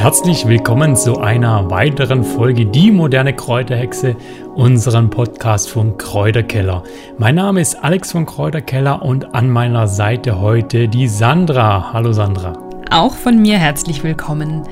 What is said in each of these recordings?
Herzlich willkommen zu einer weiteren Folge Die moderne Kräuterhexe, unseren Podcast vom Kräuterkeller. Mein Name ist Alex von Kräuterkeller und an meiner Seite heute die Sandra. Hallo Sandra. Auch von mir herzlich willkommen.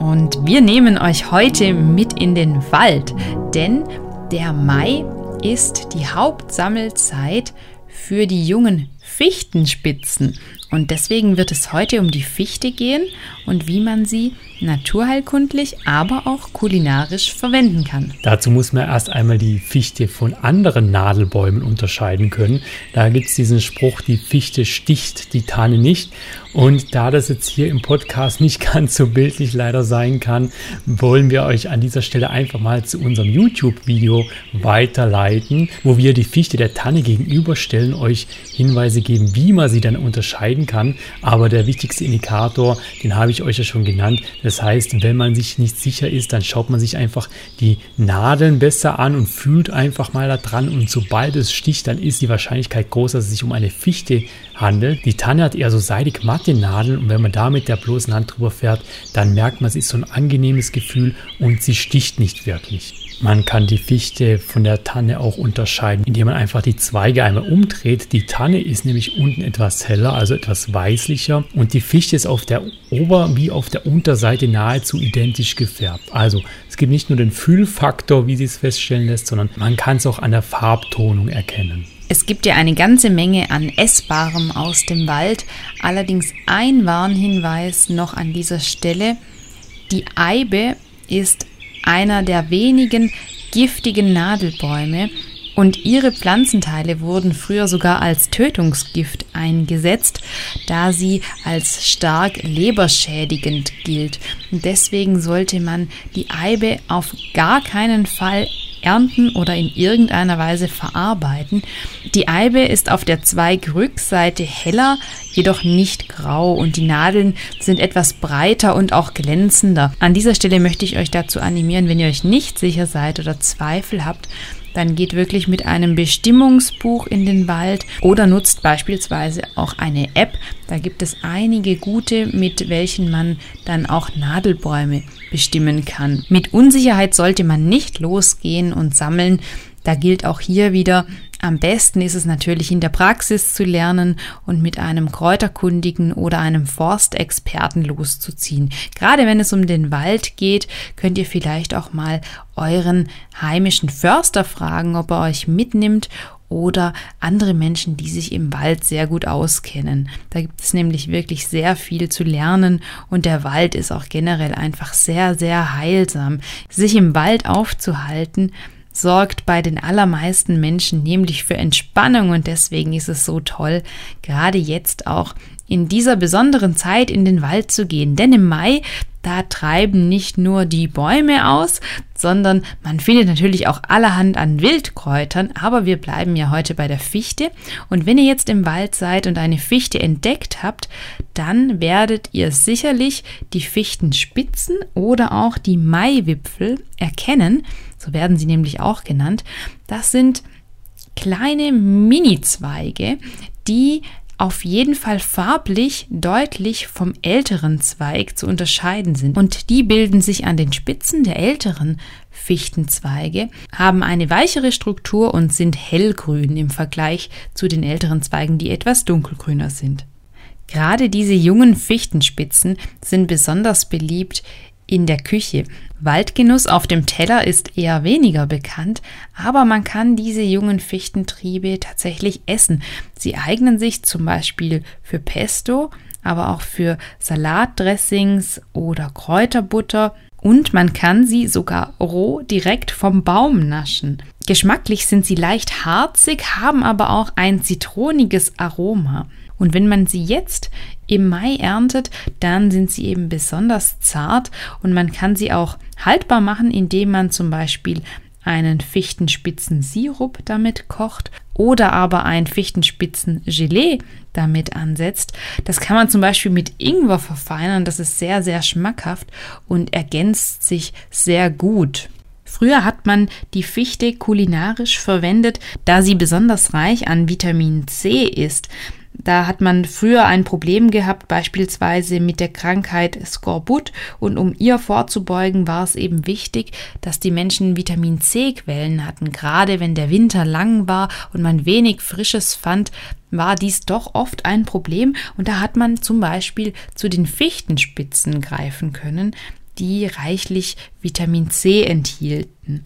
Und wir nehmen euch heute mit in den Wald, denn der Mai ist die Hauptsammelzeit für die jungen Fichtenspitzen. Und deswegen wird es heute um die Fichte gehen und wie man sie naturheilkundlich, aber auch kulinarisch verwenden kann. Dazu muss man erst einmal die Fichte von anderen Nadelbäumen unterscheiden können. Da gibt es diesen Spruch, die Fichte sticht, die Tanne nicht. Und da das jetzt hier im Podcast nicht ganz so bildlich leider sein kann, wollen wir euch an dieser Stelle einfach mal zu unserem YouTube-Video weiterleiten, wo wir die Fichte der Tanne gegenüberstellen, euch Hinweise geben, wie man sie dann unterscheiden kann. Aber der wichtigste Indikator, den habe ich euch ja schon genannt. Das heißt, wenn man sich nicht sicher ist, dann schaut man sich einfach die Nadeln besser an und fühlt einfach mal da dran. Und sobald es sticht, dann ist die Wahrscheinlichkeit groß, dass es sich um eine Fichte handelt. Die Tanne hat eher so seidig matte Nadeln und wenn man da mit der bloßen Hand drüber fährt, dann merkt man, es ist so ein angenehmes Gefühl und sie sticht nicht wirklich. Man kann die Fichte von der Tanne auch unterscheiden, indem man einfach die Zweige einmal umdreht. Die Tanne ist nämlich unten etwas heller, also etwas weißlicher und die Fichte ist auf der Ober- wie auf der Unterseite nahezu identisch gefärbt. Also es gibt nicht nur den Fühlfaktor, wie sie es feststellen lässt, sondern man kann es auch an der Farbtonung erkennen. Es gibt ja eine ganze Menge an Essbarem aus dem Wald. Allerdings ein Warnhinweis noch an dieser Stelle. Die Eibe ist einer der wenigen giftigen Nadelbäume und ihre Pflanzenteile wurden früher sogar als Tötungsgift eingesetzt, da sie als stark leberschädigend gilt. Und deswegen sollte man die Eibe auf gar keinen Fall ernten oder in irgendeiner Weise verarbeiten. Die Eibe ist auf der Zweigrückseite heller, jedoch nicht grau und die Nadeln sind etwas breiter und auch glänzender. An dieser Stelle möchte ich euch dazu animieren, wenn ihr euch nicht sicher seid oder Zweifel habt, dann geht wirklich mit einem Bestimmungsbuch in den Wald oder nutzt beispielsweise auch eine App. Da gibt es einige gute, mit welchen man dann auch Nadelbäume bestimmen kann. Mit Unsicherheit sollte man nicht losgehen und sammeln. Da gilt auch hier wieder, am besten ist es natürlich in der Praxis zu lernen und mit einem Kräuterkundigen oder einem Forstexperten loszuziehen. Gerade wenn es um den Wald geht, könnt ihr vielleicht auch mal euren heimischen Förster fragen, ob er euch mitnimmt oder andere Menschen, die sich im Wald sehr gut auskennen. Da gibt es nämlich wirklich sehr viel zu lernen und der Wald ist auch generell einfach sehr, sehr heilsam. Sich im Wald aufzuhalten, sorgt bei den allermeisten Menschen nämlich für Entspannung und deswegen ist es so toll, gerade jetzt auch in dieser besonderen Zeit in den Wald zu gehen. Denn im Mai, da treiben nicht nur die Bäume aus, sondern man findet natürlich auch allerhand an Wildkräutern, aber wir bleiben ja heute bei der Fichte. Und wenn ihr jetzt im Wald seid und eine Fichte entdeckt habt, dann werdet ihr sicherlich die Fichtenspitzen oder auch die Maiwipfel erkennen. So werden sie nämlich auch genannt. Das sind kleine Mini-Zweige, die auf jeden Fall farblich deutlich vom älteren Zweig zu unterscheiden sind. Und die bilden sich an den Spitzen der älteren Fichtenzweige, haben eine weichere Struktur und sind hellgrün im Vergleich zu den älteren Zweigen, die etwas dunkelgrüner sind. Gerade diese jungen Fichtenspitzen sind besonders beliebt in der Küche. Waldgenuss auf dem Teller ist eher weniger bekannt, aber man kann diese jungen Fichtentriebe tatsächlich essen. Sie eignen sich zum Beispiel für Pesto, aber auch für Salatdressings oder Kräuterbutter und man kann sie sogar roh direkt vom Baum naschen. Geschmacklich sind sie leicht harzig, haben aber auch ein zitroniges Aroma. Und wenn man sie jetzt im Mai erntet, dann sind sie eben besonders zart und man kann sie auch haltbar machen, indem man zum Beispiel einen Fichtenspitzen-Sirup damit kocht oder aber ein Fichtenspitzen-Gelee damit ansetzt. Das kann man zum Beispiel mit Ingwer verfeinern. Das ist sehr, sehr schmackhaft und ergänzt sich sehr gut. Früher hat man die Fichte kulinarisch verwendet, da sie besonders reich an Vitamin C ist. Da hat man früher ein Problem gehabt, beispielsweise mit der Krankheit Skorbut. Und um ihr vorzubeugen, war es eben wichtig, dass die Menschen Vitamin C-Quellen hatten. Gerade wenn der Winter lang war und man wenig Frisches fand, war dies doch oft ein Problem. Und da hat man zum Beispiel zu den Fichtenspitzen greifen können, die reichlich Vitamin C enthielten.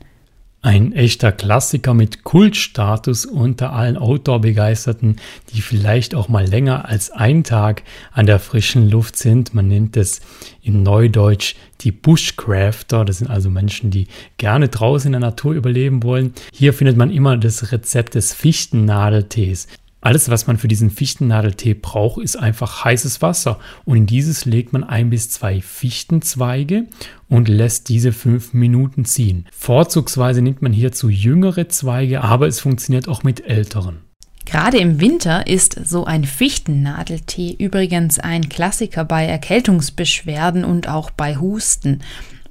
Ein echter Klassiker mit Kultstatus unter allen Outdoor-Begeisterten, die vielleicht auch mal länger als ein Tag an der frischen Luft sind. Man nennt es in Neudeutsch die Bushcrafter. Das sind also Menschen, die gerne draußen in der Natur überleben wollen. Hier findet man immer das Rezept des Fichtennadeltees. Alles, was man für diesen Fichtennadeltee braucht, ist einfach heißes Wasser. Und in dieses legt man ein bis zwei Fichtenzweige und lässt diese fünf Minuten ziehen. Vorzugsweise nimmt man hierzu jüngere Zweige, aber es funktioniert auch mit älteren. Gerade im Winter ist so ein Fichtennadeltee übrigens ein Klassiker bei Erkältungsbeschwerden und auch bei Husten.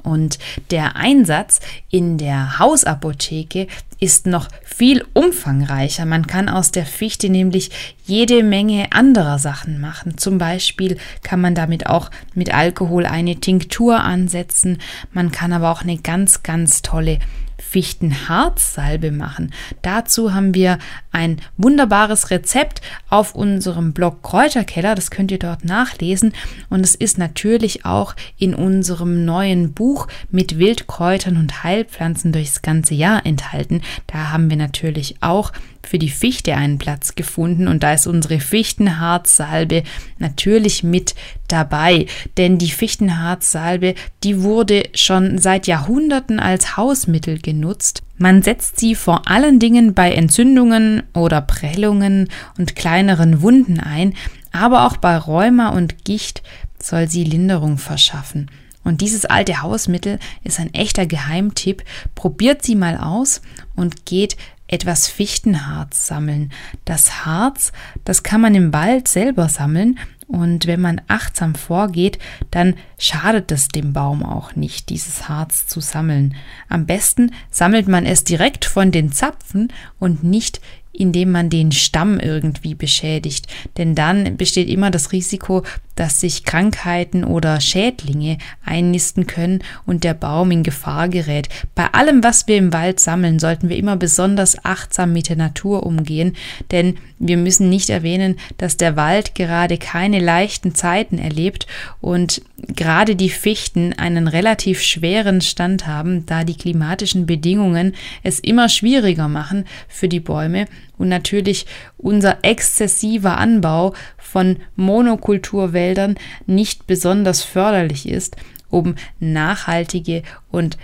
Und der Einsatz in der Hausapotheke ist noch viel umfangreicher. Man kann aus der Fichte nämlich jede Menge anderer Sachen machen. Zum Beispiel kann man damit auch mit Alkohol eine Tinktur ansetzen. Man kann aber auch eine ganz, ganz tolle Fichtenharzsalbe machen. Dazu haben wir ein wunderbares Rezept auf unserem Blog Kräuterkeller. Das könnt ihr dort nachlesen. Und es ist natürlich auch in unserem neuen Buch mit Wildkräutern und Heilpflanzen durchs ganze Jahr enthalten. Da haben wir natürlich auch für die Fichte einen Platz gefunden und da ist unsere Fichtenharzsalbe natürlich mit dabei, denn die Fichtenharzsalbe, die wurde schon seit Jahrhunderten als Hausmittel genutzt. Man setzt sie vor allen Dingen bei Entzündungen oder Prellungen und kleineren Wunden ein, aber auch bei Rheuma und Gicht soll sie Linderung verschaffen. Und dieses alte Hausmittel ist ein echter Geheimtipp. Probiert sie mal aus und geht etwas Fichtenharz sammeln. Das Harz, das kann man im Wald selber sammeln und wenn man achtsam vorgeht, dann schadet es dem Baum auch nicht, dieses Harz zu sammeln. Am besten sammelt man es direkt von den Zapfen und nicht indem man den Stamm irgendwie beschädigt. Denn dann besteht immer das Risiko, dass sich Krankheiten oder Schädlinge einnisten können und der Baum in Gefahr gerät. Bei allem, was wir im Wald sammeln, sollten wir immer besonders achtsam mit der Natur umgehen, denn wir müssen nicht erwähnen, dass der Wald gerade keine leichten Zeiten erlebt und gerade die Fichten einen relativ schweren Stand haben, da die klimatischen Bedingungen es immer schwieriger machen für die Bäume und natürlich unser exzessiver Anbau von Monokulturwäldern nicht besonders förderlich ist, um nachhaltige und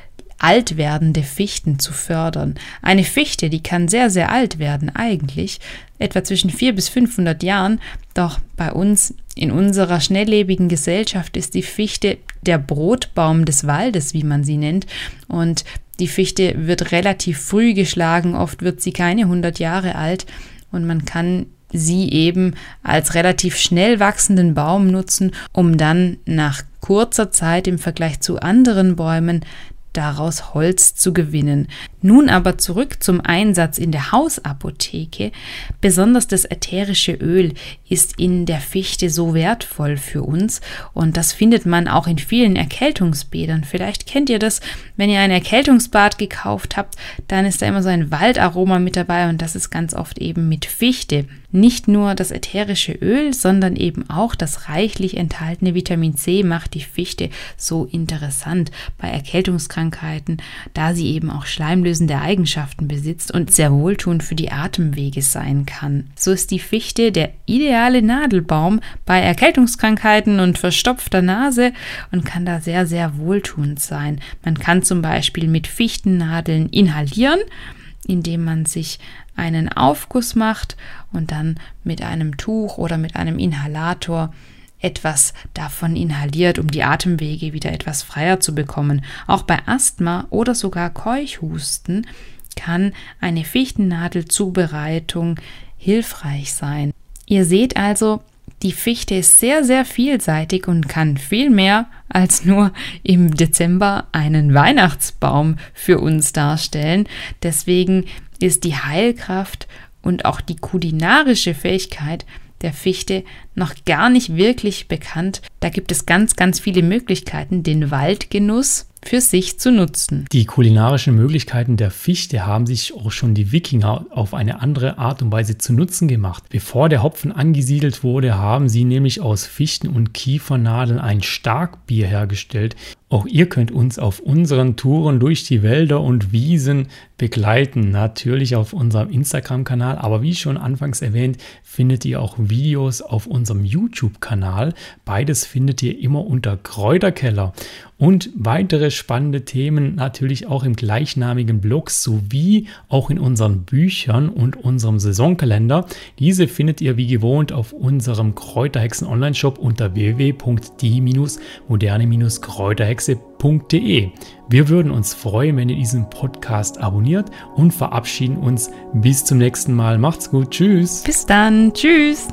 alt werdende Fichten zu fördern. Eine Fichte, die kann sehr, sehr alt werden eigentlich, etwa zwischen 400 bis 500 Jahren, doch bei uns in unserer schnelllebigen Gesellschaft ist die Fichte der Brotbaum des Waldes, wie man sie nennt, und die Fichte wird relativ früh geschlagen, oft wird sie keine 100 Jahre alt und man kann sie eben als relativ schnell wachsenden Baum nutzen, um dann nach kurzer Zeit im Vergleich zu anderen Bäumen daraus Holz zu gewinnen. Nun aber zurück zum Einsatz in der Hausapotheke. Besonders das ätherische Öl ist in der Fichte so wertvoll für uns und das findet man auch in vielen Erkältungsbädern. Vielleicht kennt ihr das, wenn ihr ein Erkältungsbad gekauft habt, dann ist da immer so ein Waldaroma mit dabei und das ist ganz oft eben mit Fichte. Nicht nur das ätherische Öl, sondern eben auch das reichlich enthaltene Vitamin C macht die Fichte so interessant bei Erkältungskrankheiten, da sie eben auch schleimlösende Eigenschaften besitzt und sehr wohltuend für die Atemwege sein kann. So ist die Fichte der ideale Nadelbaum bei Erkältungskrankheiten und verstopfter Nase und kann da sehr, sehr wohltuend sein. Man kann zum Beispiel mit Fichtennadeln inhalieren indem man sich einen Aufguss macht und dann mit einem Tuch oder mit einem Inhalator etwas davon inhaliert, um die Atemwege wieder etwas freier zu bekommen. Auch bei Asthma oder sogar Keuchhusten kann eine Fichtennadelzubereitung hilfreich sein. Ihr seht also, die Fichte ist sehr, sehr vielseitig und kann viel mehr als nur im Dezember einen Weihnachtsbaum für uns darstellen. Deswegen ist die Heilkraft und auch die kulinarische Fähigkeit der Fichte noch gar nicht wirklich bekannt. Da gibt es ganz, ganz viele Möglichkeiten, den Waldgenuss für sich zu nutzen. Die kulinarischen Möglichkeiten der Fichte haben sich auch schon die Wikinger auf eine andere Art und Weise zu Nutzen gemacht. Bevor der Hopfen angesiedelt wurde, haben sie nämlich aus Fichten und Kiefernadeln ein Starkbier hergestellt. Auch ihr könnt uns auf unseren Touren durch die Wälder und Wiesen begleiten. Natürlich auf unserem Instagram-Kanal, aber wie schon anfangs erwähnt, findet ihr auch Videos auf unserem YouTube-Kanal. Beides findet ihr immer unter Kräuterkeller. Und weitere spannende Themen natürlich auch im gleichnamigen Blog sowie auch in unseren Büchern und unserem Saisonkalender. Diese findet ihr wie gewohnt auf unserem Kräuterhexen Online-Shop unter www.die-moderne-kräuterhexen hexe.de. Wir würden uns freuen, wenn ihr diesen Podcast abonniert und verabschieden uns bis zum nächsten Mal. Macht's gut. Tschüss. Bis dann. Tschüss.